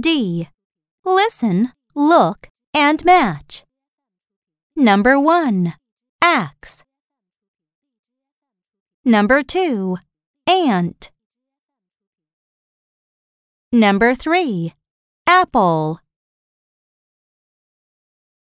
D. Listen, look, and match. Number 1. Axe. Number 2. Ant. Number 3. Apple.